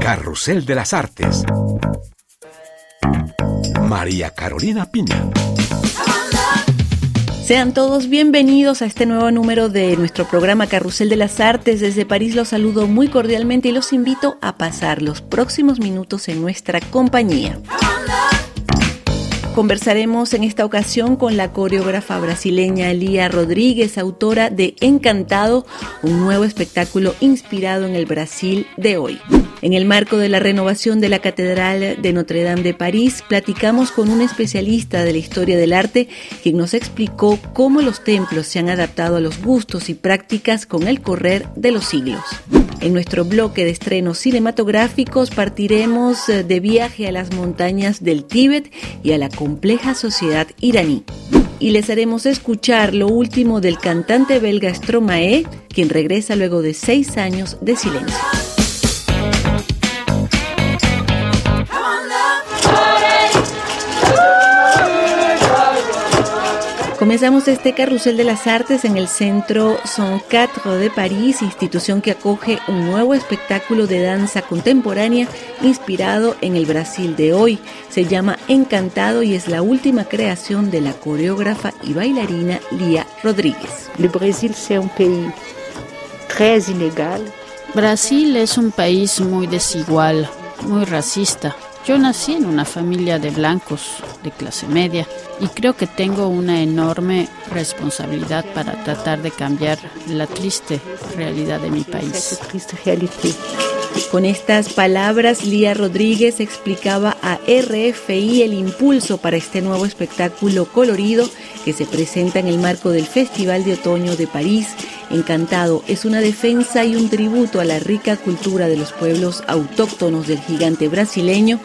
Carrusel de las Artes. María Carolina Piña. Sean todos bienvenidos a este nuevo número de nuestro programa Carrusel de las Artes. Desde París los saludo muy cordialmente y los invito a pasar los próximos minutos en nuestra compañía. Conversaremos en esta ocasión con la coreógrafa brasileña Lía Rodríguez, autora de Encantado, un nuevo espectáculo inspirado en el Brasil de hoy. En el marco de la renovación de la Catedral de Notre Dame de París, platicamos con un especialista de la historia del arte, quien nos explicó cómo los templos se han adaptado a los gustos y prácticas con el correr de los siglos. En nuestro bloque de estrenos cinematográficos partiremos eh, de viaje a las montañas del Tíbet y a la compleja sociedad iraní. Y les haremos escuchar lo último del cantante belga Stromae, quien regresa luego de seis años de silencio. Comenzamos este carrusel de las artes en el Centro Son Quatre de París, institución que acoge un nuevo espectáculo de danza contemporánea inspirado en el Brasil de hoy. Se llama Encantado y es la última creación de la coreógrafa y bailarina Lía Rodríguez. Brasil Brasil es un país muy desigual, muy racista yo nací en una familia de blancos de clase media y creo que tengo una enorme responsabilidad para tratar de cambiar la triste realidad de mi país. Con estas palabras, Lía Rodríguez explicaba a RFI el impulso para este nuevo espectáculo colorido que se presenta en el marco del Festival de Otoño de París Encantado es una defensa y un tributo a la rica cultura de los pueblos autóctonos del gigante brasileño.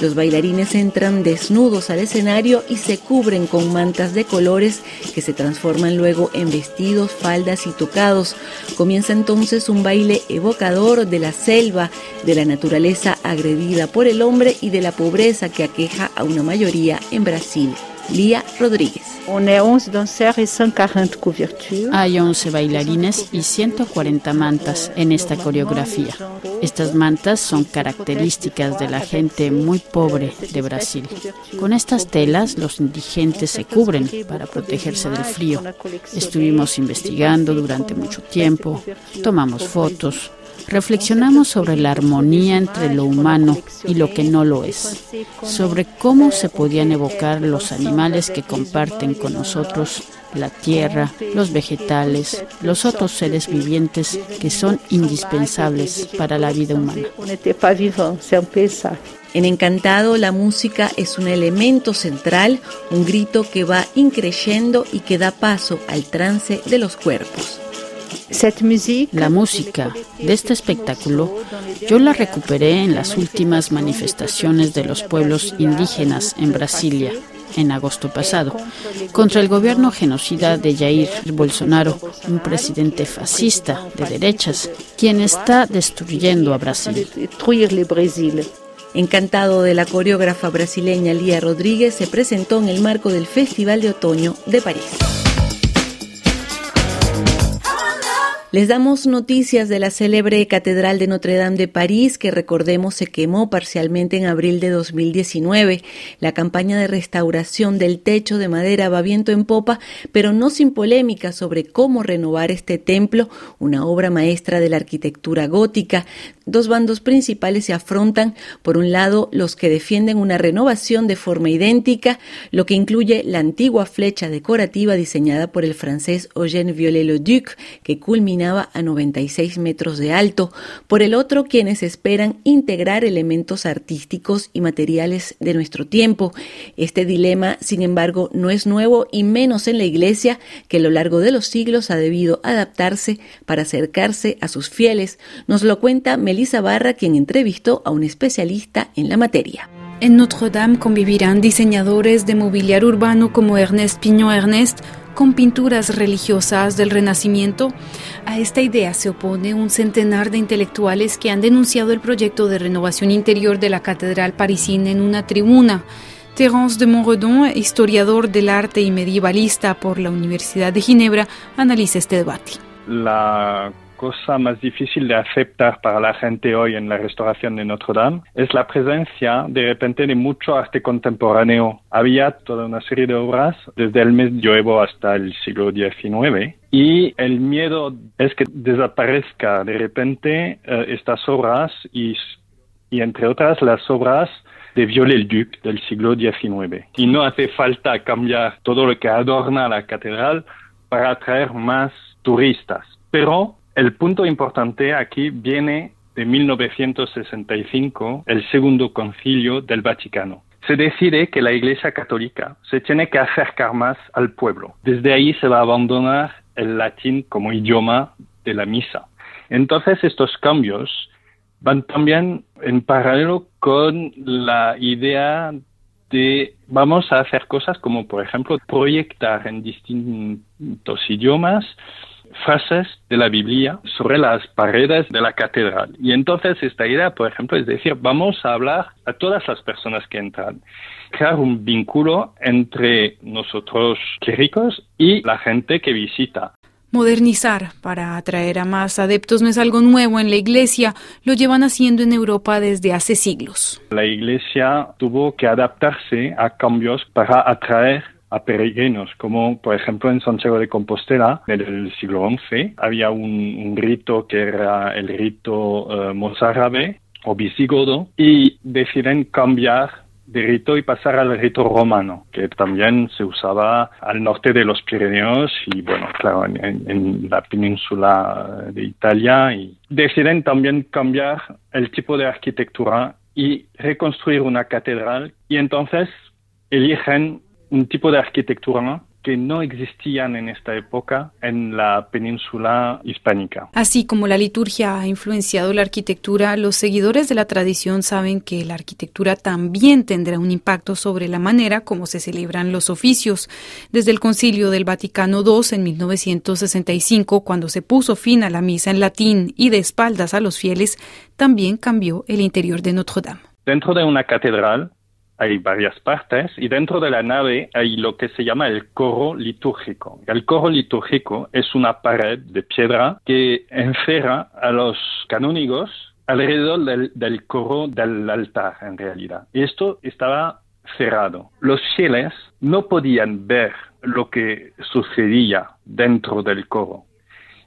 Los bailarines entran desnudos al escenario y se cubren con mantas de colores que se transforman luego en vestidos, faldas y tocados. Comienza entonces un baile evocador de la selva, de la naturaleza agredida por el hombre y de la pobreza que aqueja a una mayoría en Brasil. Lía Rodríguez. Hay 11 bailarines y 140 mantas en esta coreografía. Estas mantas son características de la gente muy pobre de Brasil. Con estas telas los indigentes se cubren para protegerse del frío. Estuvimos investigando durante mucho tiempo, tomamos fotos, reflexionamos sobre la armonía entre lo humano y lo que no lo es, sobre cómo se podían evocar los animales que comparten con nosotros la tierra, los vegetales, los otros seres vivientes que son indispensables para la vida humana. En Encantado la música es un elemento central, un grito que va increyendo y que da paso al trance de los cuerpos. La música de este espectáculo yo la recuperé en las últimas manifestaciones de los pueblos indígenas en Brasilia en agosto pasado, contra el gobierno genocida de Jair Bolsonaro, un presidente fascista de derechas, quien está destruyendo a Brasil. Encantado de la coreógrafa brasileña Lía Rodríguez se presentó en el marco del Festival de Otoño de París. Les damos noticias de la célebre Catedral de Notre Dame de París, que recordemos se quemó parcialmente en abril de 2019. La campaña de restauración del techo de madera va viento en popa, pero no sin polémica sobre cómo renovar este templo, una obra maestra de la arquitectura gótica. Dos bandos principales se afrontan, por un lado los que defienden una renovación de forma idéntica, lo que incluye la antigua flecha decorativa diseñada por el francés Eugène Viollet-le-Duc, que culminaba a 96 metros de alto, por el otro quienes esperan integrar elementos artísticos y materiales de nuestro tiempo. Este dilema, sin embargo, no es nuevo y menos en la Iglesia, que a lo largo de los siglos ha debido adaptarse para acercarse a sus fieles. Nos lo cuenta Melissa Barra, quien entrevistó a un especialista en la materia. En Notre Dame convivirán diseñadores de mobiliario urbano como Ernest Piñon Ernest con pinturas religiosas del Renacimiento. A esta idea se opone un centenar de intelectuales que han denunciado el proyecto de renovación interior de la Catedral Parisina en una tribuna. Terence de Montredon, historiador del arte y medievalista por la Universidad de Ginebra, analiza este debate. La cosa más difícil de aceptar para la gente hoy en la restauración de Notre Dame es la presencia de repente de mucho arte contemporáneo. Había toda una serie de obras desde el medioevo hasta el siglo XIX y el miedo es que desaparezca de repente eh, estas obras y, y entre otras las obras de Viollet-le-Duc del siglo XIX. Y no hace falta cambiar todo lo que adorna la catedral para atraer más turistas. Pero el punto importante aquí viene de 1965, el segundo concilio del Vaticano. Se decide que la Iglesia Católica se tiene que acercar más al pueblo. Desde ahí se va a abandonar el latín como idioma de la misa. Entonces estos cambios van también en paralelo con la idea de vamos a hacer cosas como por ejemplo proyectar en distintos idiomas frases de la Biblia sobre las paredes de la catedral. Y entonces esta idea, por ejemplo, es decir, vamos a hablar a todas las personas que entran, crear un vínculo entre nosotros ricos y la gente que visita. Modernizar para atraer a más adeptos no es algo nuevo en la Iglesia, lo llevan haciendo en Europa desde hace siglos. La Iglesia tuvo que adaptarse a cambios para atraer a peregrinos, como por ejemplo en Santiago de Compostela, en el siglo XI, había un, rito que era el rito uh, mozárabe o visigodo y deciden cambiar de rito y pasar al rito romano, que también se usaba al norte de los Pirineos y, bueno, claro, en, la península de Italia. Y deciden también cambiar el tipo de arquitectura y reconstruir una catedral y entonces eligen un tipo de arquitectura que no existían en esta época en la península hispánica. Así como la liturgia ha influenciado la arquitectura, los seguidores de la tradición saben que la arquitectura también tendrá un impacto sobre la manera como se celebran los oficios. Desde el Concilio del Vaticano II en 1965, cuando se puso fin a la misa en latín y de espaldas a los fieles, también cambió el interior de Notre Dame. Dentro de una catedral, hay varias partes y dentro de la nave hay lo que se llama el coro litúrgico. El coro litúrgico es una pared de piedra que encerra a los canónigos alrededor del, coro del altar en realidad. Y esto estaba cerrado. Los fieles no podían ver lo que sucedía dentro del coro.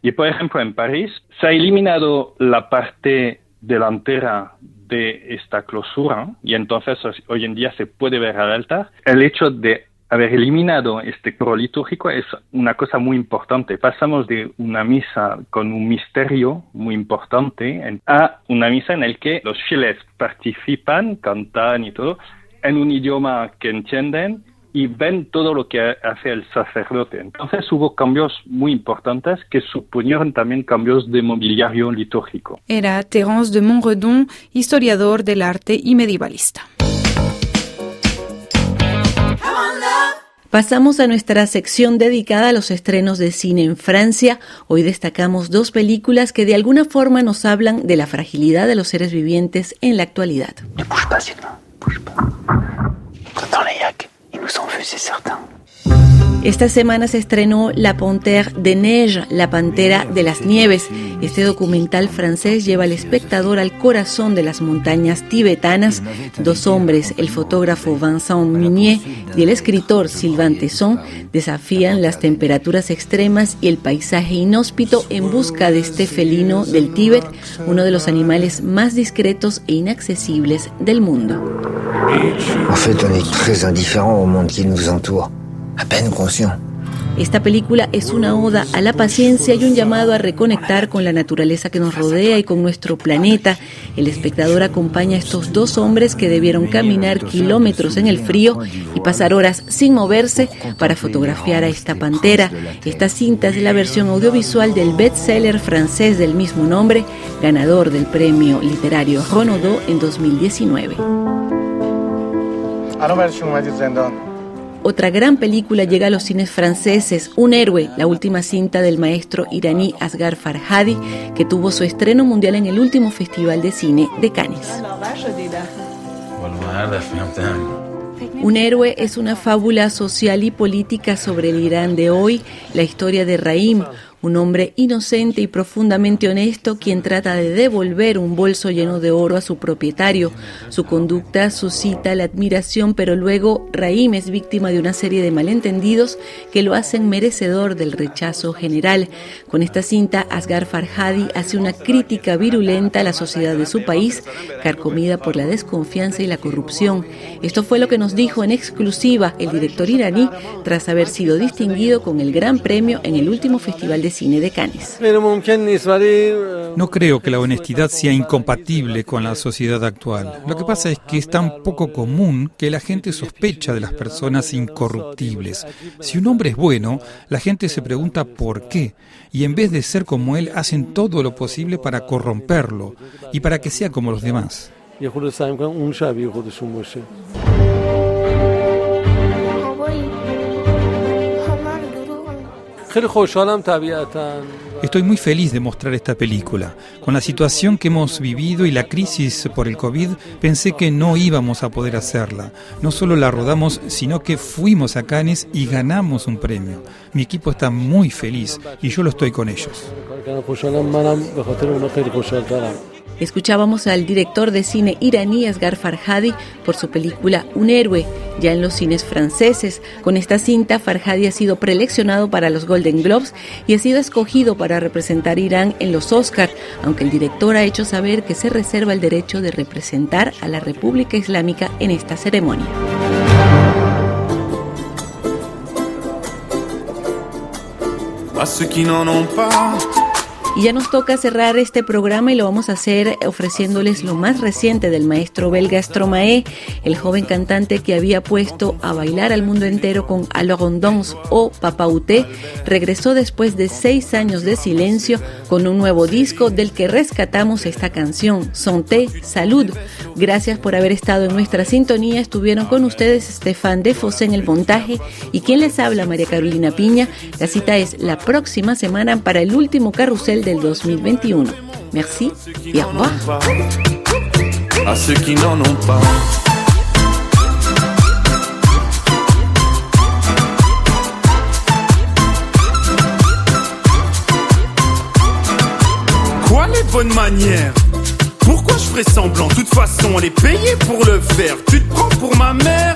Y por ejemplo en París se ha eliminado la parte delantera de esta clausura y entonces hoy en día se puede ver al altar. El hecho de haber eliminado este coro litúrgico es una cosa muy importante. Pasamos de una misa con un misterio muy importante a una misa en la que los fieles participan, cantan y todo, en un idioma que entienden y ven todo lo que hace el sacerdote. Entonces hubo cambios muy importantes que suponieron también cambios de mobiliario litúrgico. Era Terence de Montredon, historiador del arte y medievalista. Pasamos a nuestra sección dedicada a los estrenos de cine en Francia. Hoy destacamos dos películas que de alguna forma nos hablan de la fragilidad de los seres vivientes en la actualidad. nous en vus, c'est certain. Esta semana se estrenó La Panthère de Neige, La Pantera de las Nieves. Este documental francés lleva al espectador al corazón de las montañas tibetanas. Dos hombres, el fotógrafo Vincent Munier y el escritor Sylvain Tesson, desafían las temperaturas extremas y el paisaje inhóspito en busca de este felino del Tíbet, uno de los animales más discretos e inaccesibles del mundo. En fait, on est très indifférent au monde qui nous entoure, à peine conscient. Esta película es una oda a la paciencia y un llamado a reconectar con la naturaleza que nos rodea y con nuestro planeta. El espectador acompaña a estos dos hombres que debieron caminar kilómetros en el frío y pasar horas sin moverse para fotografiar a esta pantera. Esta cinta es la versión audiovisual del bestseller francés del mismo nombre, ganador del premio literario Renaudot en 2019. Otra gran película llega a los cines franceses, Un héroe, la última cinta del maestro iraní Asghar Farhadi, que tuvo su estreno mundial en el último Festival de Cine de Cannes. Un héroe es una fábula social y política sobre el Irán de hoy, la historia de Raim, un hombre inocente y profundamente honesto quien trata de devolver un bolso lleno de oro a su propietario. Su conducta suscita la admiración, pero luego Raim es víctima de una serie de malentendidos que lo hacen merecedor del rechazo general. Con esta cinta, Asghar Farhadi hace una crítica virulenta a la sociedad de su país, carcomida por la desconfianza y la corrupción. Esto fue lo que nos dijo en exclusiva el director iraní tras haber sido distinguido con el Gran Premio en el último Festival de Cine de Cannes. No creo que la honestidad sea incompatible con la sociedad actual. Lo que pasa es que es tan poco común que la gente sospecha de las personas incorruptibles. Si un hombre es bueno, la gente se pregunta por qué, y en vez de ser como él, hacen todo lo posible para corromperlo y para que sea como los demás. Estoy muy feliz de mostrar esta película. Con la situación que hemos vivido y la crisis por el COVID, pensé que no íbamos a poder hacerla. No solo la rodamos, sino que fuimos a Cannes y ganamos un premio. Mi equipo está muy feliz y yo lo estoy con ellos. Escuchábamos al director de cine iraní Asghar Farhadi por su película Un héroe, ya en los cines franceses. Con esta cinta, Farhadi ha sido preleccionado para los Golden Globes y ha sido escogido para representar Irán en los Oscar, aunque el director ha hecho saber que se reserva el derecho de representar a la República Islámica en esta ceremonia. Y ya nos toca cerrar este programa y lo vamos a hacer ofreciéndoles lo más reciente del maestro belga Stromae, el joven cantante que había puesto a bailar al mundo entero con Alorondons o Papauté, regresó después de seis años de silencio con un nuevo disco del que rescatamos esta canción, Santé, Salud. Gracias por haber estado en nuestra sintonía. Estuvieron con ustedes Estefan Defos en el montaje y quien les habla, María Carolina Piña. La cita es la próxima semana para el último carrusel del 2021. Merci et au revoir. À ceux qui n'en ont pas. Quoi les bonnes manières? Pourquoi je ferais semblant? De toute façon, on est payé pour le faire. Tu te prends pour ma mère?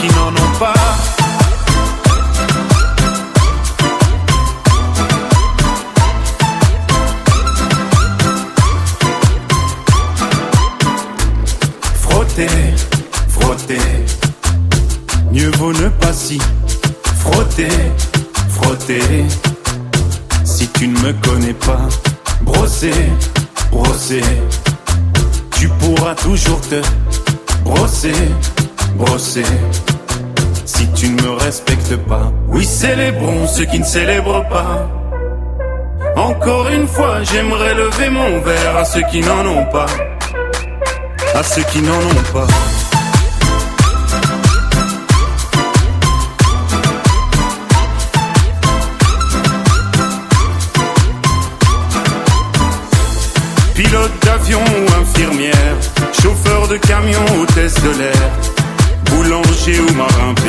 Qui n'en ont pas. Frotter, frotter, mieux vaut ne pas si frotter, frotter. Si tu ne me connais pas, brosser, brosser, tu pourras toujours te brosser, brosser. Tu ne me respectes pas, oui, célébrons ceux qui ne célèbrent pas. Encore une fois, j'aimerais lever mon verre à ceux qui n'en ont pas. À ceux qui n'en ont pas. Pilote d'avion ou infirmière, chauffeur de camion, hôtesse de l'air, boulanger ou marin